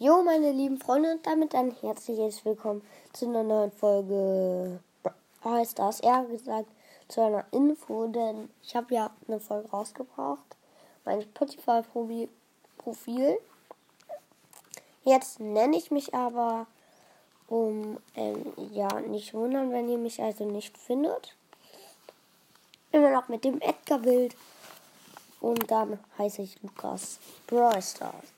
Jo, meine lieben Freunde, und damit ein herzliches Willkommen zu einer neuen Folge. Heißt das, eher gesagt, zu einer Info, denn ich habe ja eine Folge rausgebracht. Mein Spotify-Profil. Jetzt nenne ich mich aber, um ähm, ja nicht wundern, wenn ihr mich also nicht findet. Immer noch mit dem Edgar-Bild. Und dann heiße ich Lukas Brawl Stars.